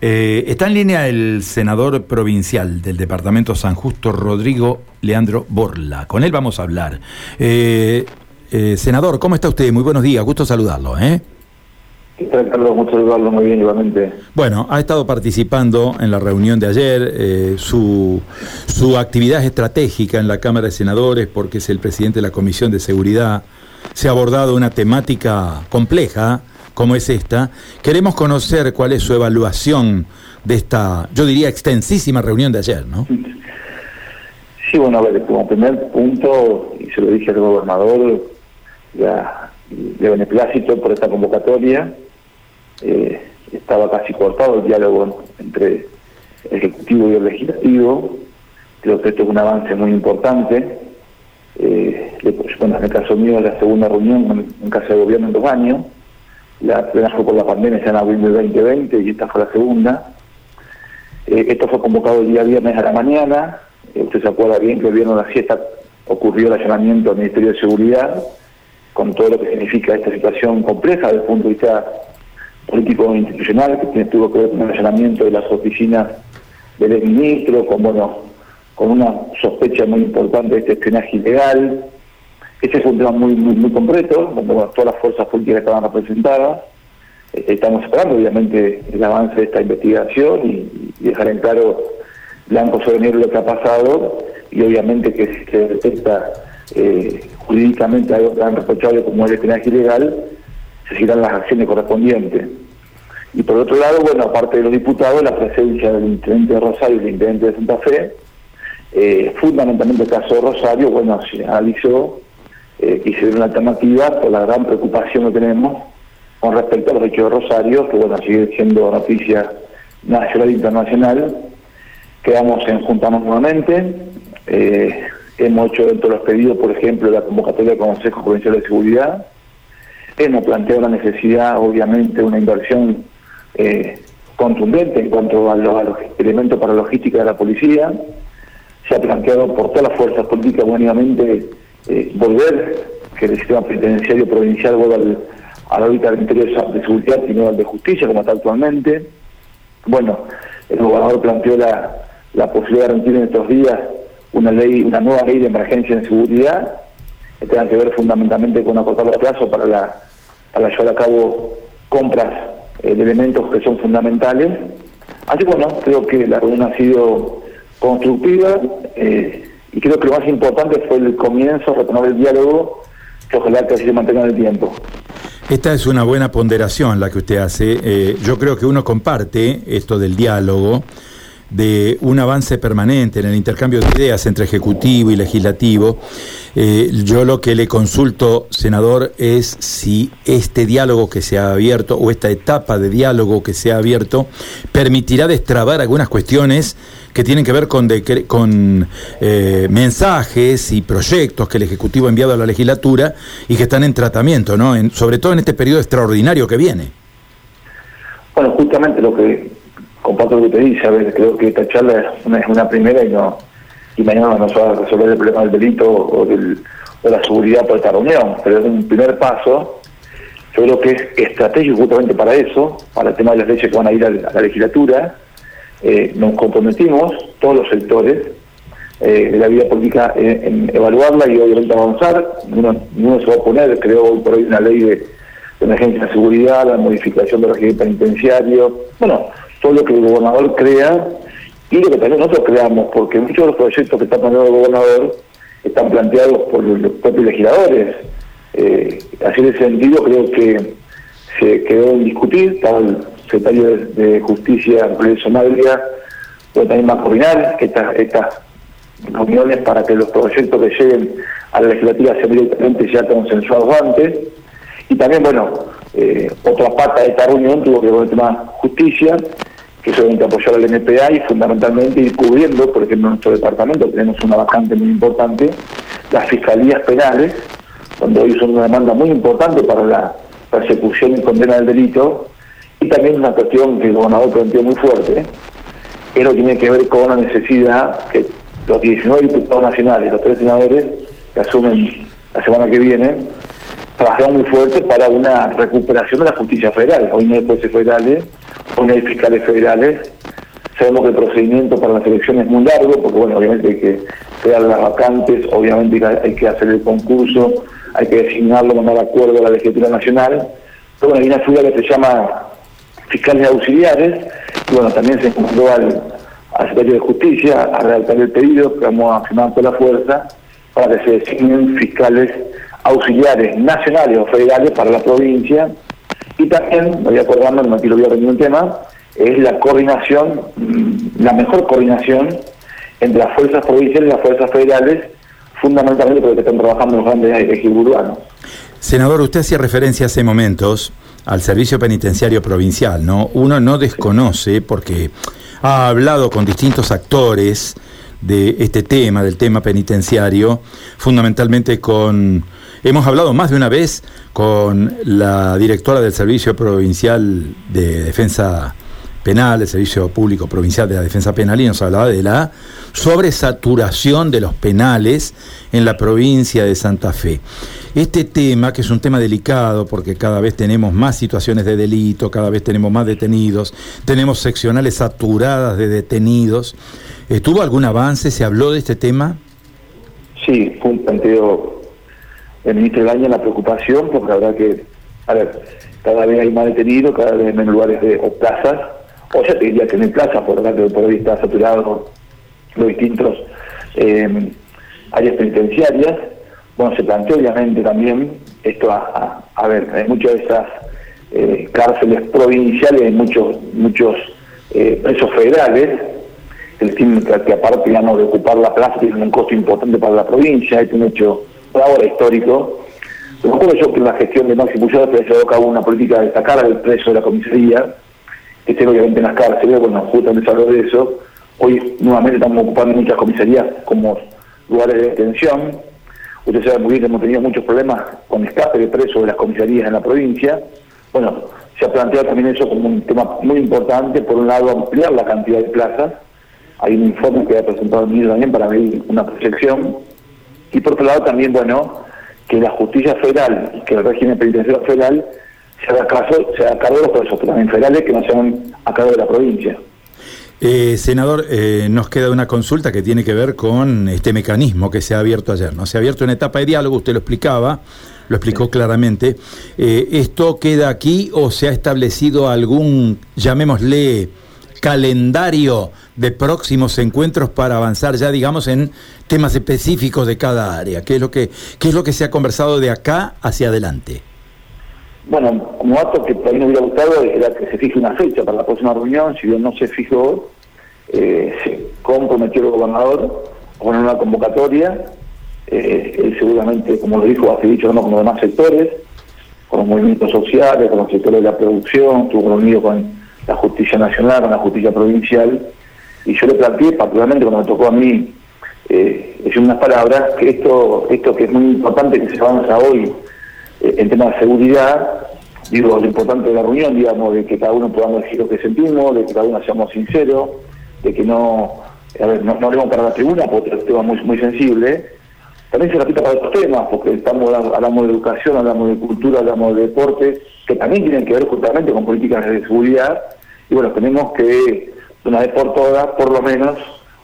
Eh, está en línea el senador provincial del departamento San Justo, Rodrigo Leandro Borla. Con él vamos a hablar. Eh, eh, senador, ¿cómo está usted? Muy buenos días, gusto saludarlo. ¿eh? ¿Qué tal, Carlos? Mucho saludarlo muy bien, igualmente. Bueno, ha estado participando en la reunión de ayer, su, su actividad estratégica en la Cámara de Senadores, porque es el presidente de la Comisión de Seguridad. Se ha abordado una temática compleja como es esta, queremos conocer cuál es su evaluación de esta, yo diría, extensísima reunión de ayer, ¿no? Sí, bueno, a ver, como primer punto, y se lo dije al gobernador, ya de beneplácito por esta convocatoria, eh, estaba casi cortado el diálogo entre el Ejecutivo y el Legislativo, creo que esto es un avance muy importante, eh, bueno, en el caso mío la segunda reunión en casa de gobierno en dos años, la fue por la pandemia ya en abril del 2020 y esta fue la segunda. Eh, esto fue convocado el día viernes a la mañana. Eh, usted se acuerda bien que el viernes de la siesta ocurrió el allanamiento del Ministerio de Seguridad, con todo lo que significa esta situación compleja desde el punto de vista político e institucional, que tuvo que ver con el allanamiento de las oficinas del ministro, con bueno, con una sospecha muy importante de este espionaje ilegal, ese fue un tema muy, muy, muy concreto, donde todas las fuerzas políticas estaban representadas. Eh, estamos esperando, obviamente, el avance de esta investigación y, dejar en claro, blanco sobre negro, lo que ha pasado y obviamente que si se detecta eh, jurídicamente algo tan reprochable como el espionaje ilegal, se seguirán las acciones correspondientes. Y por otro lado, bueno, aparte de los diputados, la presencia del intendente de Rosario y del intendente de Santa Fe, eh, fundamentalmente el caso de Rosario, bueno, se analizó eh, y una alternativa por la gran preocupación que tenemos con respecto a los hechos de Rosario, que bueno, sigue siendo noticia nacional e internacional. Quedamos en juntamos nuevamente. Eh, hemos hecho dentro de los pedidos, por ejemplo, la convocatoria del Consejo Provincial de Seguridad. Hemos planteado la necesidad, obviamente, de una inversión eh, contundente en cuanto a los, elementos para logística de la policía. Se ha planteado por todas las fuerzas políticas, buenamente, eh, volver, que el sistema penitenciario provincial vuelva al, a la órbita del Ministerio de Seguridad y no al de Justicia, como está actualmente. Bueno, el gobernador planteó la, la posibilidad de remitir en estos días una ley, una nueva ley de emergencia en seguridad, que tenga que ver fundamentalmente con acortar los plazos para, la, para llevar a cabo compras eh, de elementos que son fundamentales. Así que bueno, creo que la reunión ha sido constructiva. Eh, y creo que lo más importante fue el comienzo, retomar el diálogo, que ojalá que así se mantenga en el tiempo. Esta es una buena ponderación la que usted hace. Eh, yo creo que uno comparte esto del diálogo, de un avance permanente en el intercambio de ideas entre ejecutivo y legislativo. Eh, yo lo que le consulto, senador, es si este diálogo que se ha abierto o esta etapa de diálogo que se ha abierto permitirá destrabar algunas cuestiones que tienen que ver con, con eh, mensajes y proyectos que el Ejecutivo ha enviado a la legislatura y que están en tratamiento, ¿no? sobre todo en este periodo extraordinario que viene. Bueno, justamente lo que comparto lo que te dice, a ver, creo que esta charla es una, primera y no y mañana no se va a resolver el problema del delito o, del, de la seguridad por esta reunión, pero es un primer paso. Yo creo que es estratégico justamente para eso, para el tema de las leyes que van a ir a la legislatura, eh, nos comprometimos, todos los sectores eh, de la vida política, en, evaluarla y obviamente avanzar. Ninguno, se va a oponer, creo hoy por hoy una ley de, emergencia de seguridad, la modificación del régimen penitenciario, bueno, todo lo que el gobernador crea y lo que también nosotros creamos, porque muchos de los proyectos que está planteando el gobernador están planteados por los propios legisladores. Eh, así en ese sentido creo que se quedó en discutir, tal secretario de, Justicia, Progreso Madria, pero también va a coordinar estas, estas reuniones para que los proyectos que lleguen a la legislativa sean directamente ya consensuados antes. Y también, bueno, eh, otra pata de esta reunión tuvo que ver con el tema justicia, que es obviamente apoyar al NPA y fundamentalmente ir cubriendo, por ejemplo, nuestro departamento tenemos una vacante muy importante, las fiscalías penales, donde hoy son una demanda muy importante para la persecución y condena del delito, y también una cuestión que el gobernador planteó muy fuerte, que lo tiene que ver con la necesidad que los 19 diputados nacionales, los tres senadores que asumen la semana que viene, trabajan muy fuerte para una recuperación de la justicia federal. Hoy no hay jueces federales, hay fiscales federales. Sabemos que el procedimiento para la selección es muy largo, porque bueno, obviamente hay que crear las vacantes, obviamente hay que hacer el concurso, hay que designarlo, mandar acuerdo a la legislatura nacional. Pero bueno, hay una figura que se llama fiscales auxiliares, y bueno, también se encomendó al, al secretario de Justicia a redactar el pedido que vamos a firmar toda la fuerza para que se designen fiscales auxiliares nacionales o federales para la provincia. Y también, voy acordando, no voy a un tema, es la coordinación, mm, la mejor coordinación entre las fuerzas provinciales y las fuerzas federales, fundamentalmente porque están trabajando los grandes ejes urbanos. Senador, usted hacía referencia hace momentos al servicio penitenciario provincial, ¿no? Uno no desconoce porque ha hablado con distintos actores de este tema, del tema penitenciario, fundamentalmente con, hemos hablado más de una vez con la directora del Servicio Provincial de Defensa Penal, el Servicio Público Provincial de la Defensa Penal, y nos hablaba de la sobresaturación de los penales en la provincia de Santa Fe. Este tema, que es un tema delicado porque cada vez tenemos más situaciones de delito, cada vez tenemos más detenidos, tenemos seccionales saturadas de detenidos, ¿tuvo algún avance? ¿Se habló de este tema? Sí, fue un planteo del ministro del año la preocupación, porque verdad que, a ver, cada vez hay más detenidos, cada vez hay menos lugares de, o plazas, o ya te diría que no hay plazas, por lo que por hoy está saturado los distintos eh, áreas penitenciarias. Bueno, se planteó obviamente también esto a, ver, hay muchas de esas eh, cárceles provinciales, hay muchos, muchos eh, presos federales, el que, que aparte digamos, de ocupar la plaza tiene un costo importante para la provincia, es un hecho ahora histórico. Recuerdo yo que en la gestión de Maxi Puyol se llevó a cabo una política de sacar al preso de la comisaría, que esté obviamente en las cárceles, bueno, justamente se habló de eso, Hoy nuevamente estamos ocupando muchas comisarías como lugares de detención. Usted sabe muy bien que hemos tenido muchos problemas con escape de presos de las comisarías en la provincia. Bueno, se ha planteado también eso como un tema muy importante. Por un lado, ampliar la cantidad de plazas. Hay un informe que ha presentado el ministro también para ver una proyección. Y por otro lado, también, bueno, que la justicia federal, que el régimen penitenciario federal, se haga, caso, se haga cargo de los presos también federales que no sean a cargo de la provincia. Eh, senador, eh, nos queda una consulta que tiene que ver con este mecanismo que se ha abierto ayer. ¿no? Se ha abierto una etapa de diálogo, usted lo explicaba, lo explicó claramente. Eh, ¿Esto queda aquí o se ha establecido algún, llamémosle, calendario de próximos encuentros para avanzar ya, digamos, en temas específicos de cada área? ¿Qué es lo que, qué es lo que se ha conversado de acá hacia adelante? Bueno, como dato que por ahí hubiera gustado era que se fije una fecha para la próxima reunión, si bien no se fijó, eh, se comprometió el gobernador con una convocatoria, eh, él seguramente, como lo dijo, hace dicho, no con los demás sectores, con los movimientos sociales, con los sectores de la producción, estuvo reunido con la justicia nacional, con la justicia provincial, y yo le planteé, particularmente cuando me tocó a mí, eh, decir unas palabras, que esto, esto que es muy importante que se avanza hoy, eh, en tema de seguridad, digo, lo importante de la reunión, digamos, de que cada uno podamos decir lo que sentimos, de que cada uno seamos sinceros, de que no, a ver, no, hablemos para la tribuna porque es un tema muy, muy sensible. También se repita para otros temas, porque estamos hablamos de educación, hablamos de cultura, hablamos de deporte, que también tienen que ver justamente con políticas de seguridad. Y bueno, tenemos que, una vez por todas, por lo menos,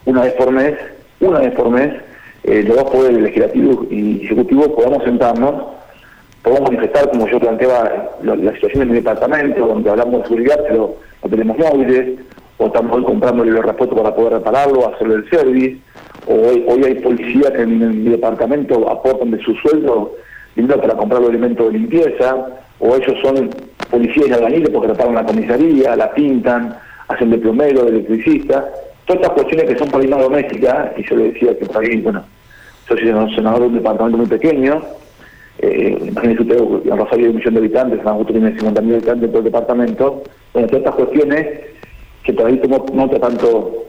una vez por mes, una vez por mes, eh, los dos poderes legislativos y ejecutivos podamos sentarnos podemos manifestar, como yo planteaba, la, situación en mi departamento, donde hablamos de seguridad, pero no tenemos móviles, o estamos hoy comprando el repuesto para poder repararlo, hacerle el service, o hoy, hay policías que en, mi departamento aportan de su sueldo dinero para comprar los elementos de limpieza, o ellos son policías y albañiles porque reparan la comisaría, la pintan, hacen de plomero, de electricista, todas estas cuestiones que son por más domésticas, y yo le decía que por ahí, bueno, yo soy senador de un departamento muy pequeño, eh, imagínense usted, en Rosario hay un millón de habitantes, San Augusto tiene 50.000 habitantes en todo el departamento, bueno, todas estas cuestiones que todavía tomó nota tanto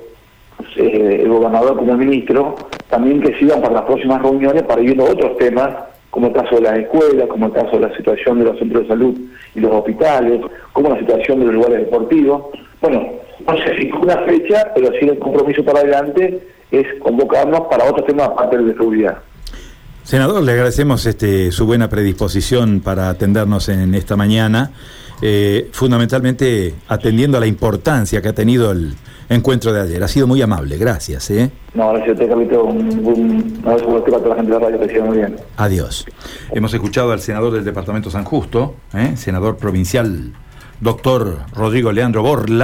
eh, el gobernador como el ministro, también que sigan para las próximas reuniones para ir viendo otros temas, como el caso de las escuelas, como el caso de la situación de los centros de salud y los hospitales, como la situación de los lugares deportivos. Bueno, no se fijó una fecha, pero sí el compromiso para adelante es convocarnos para otros temas aparte de seguridad. Senador, le agradecemos este, su buena predisposición para atendernos en esta mañana. Eh, fundamentalmente atendiendo a la importancia que ha tenido el encuentro de ayer. Ha sido muy amable, gracias. ¿eh? No, gracias a usted, un, un abrazo para toda la gente de la radio, que siga muy bien. Adiós. Hemos escuchado al senador del Departamento San Justo, ¿eh? senador provincial, doctor Rodrigo Leandro Borla.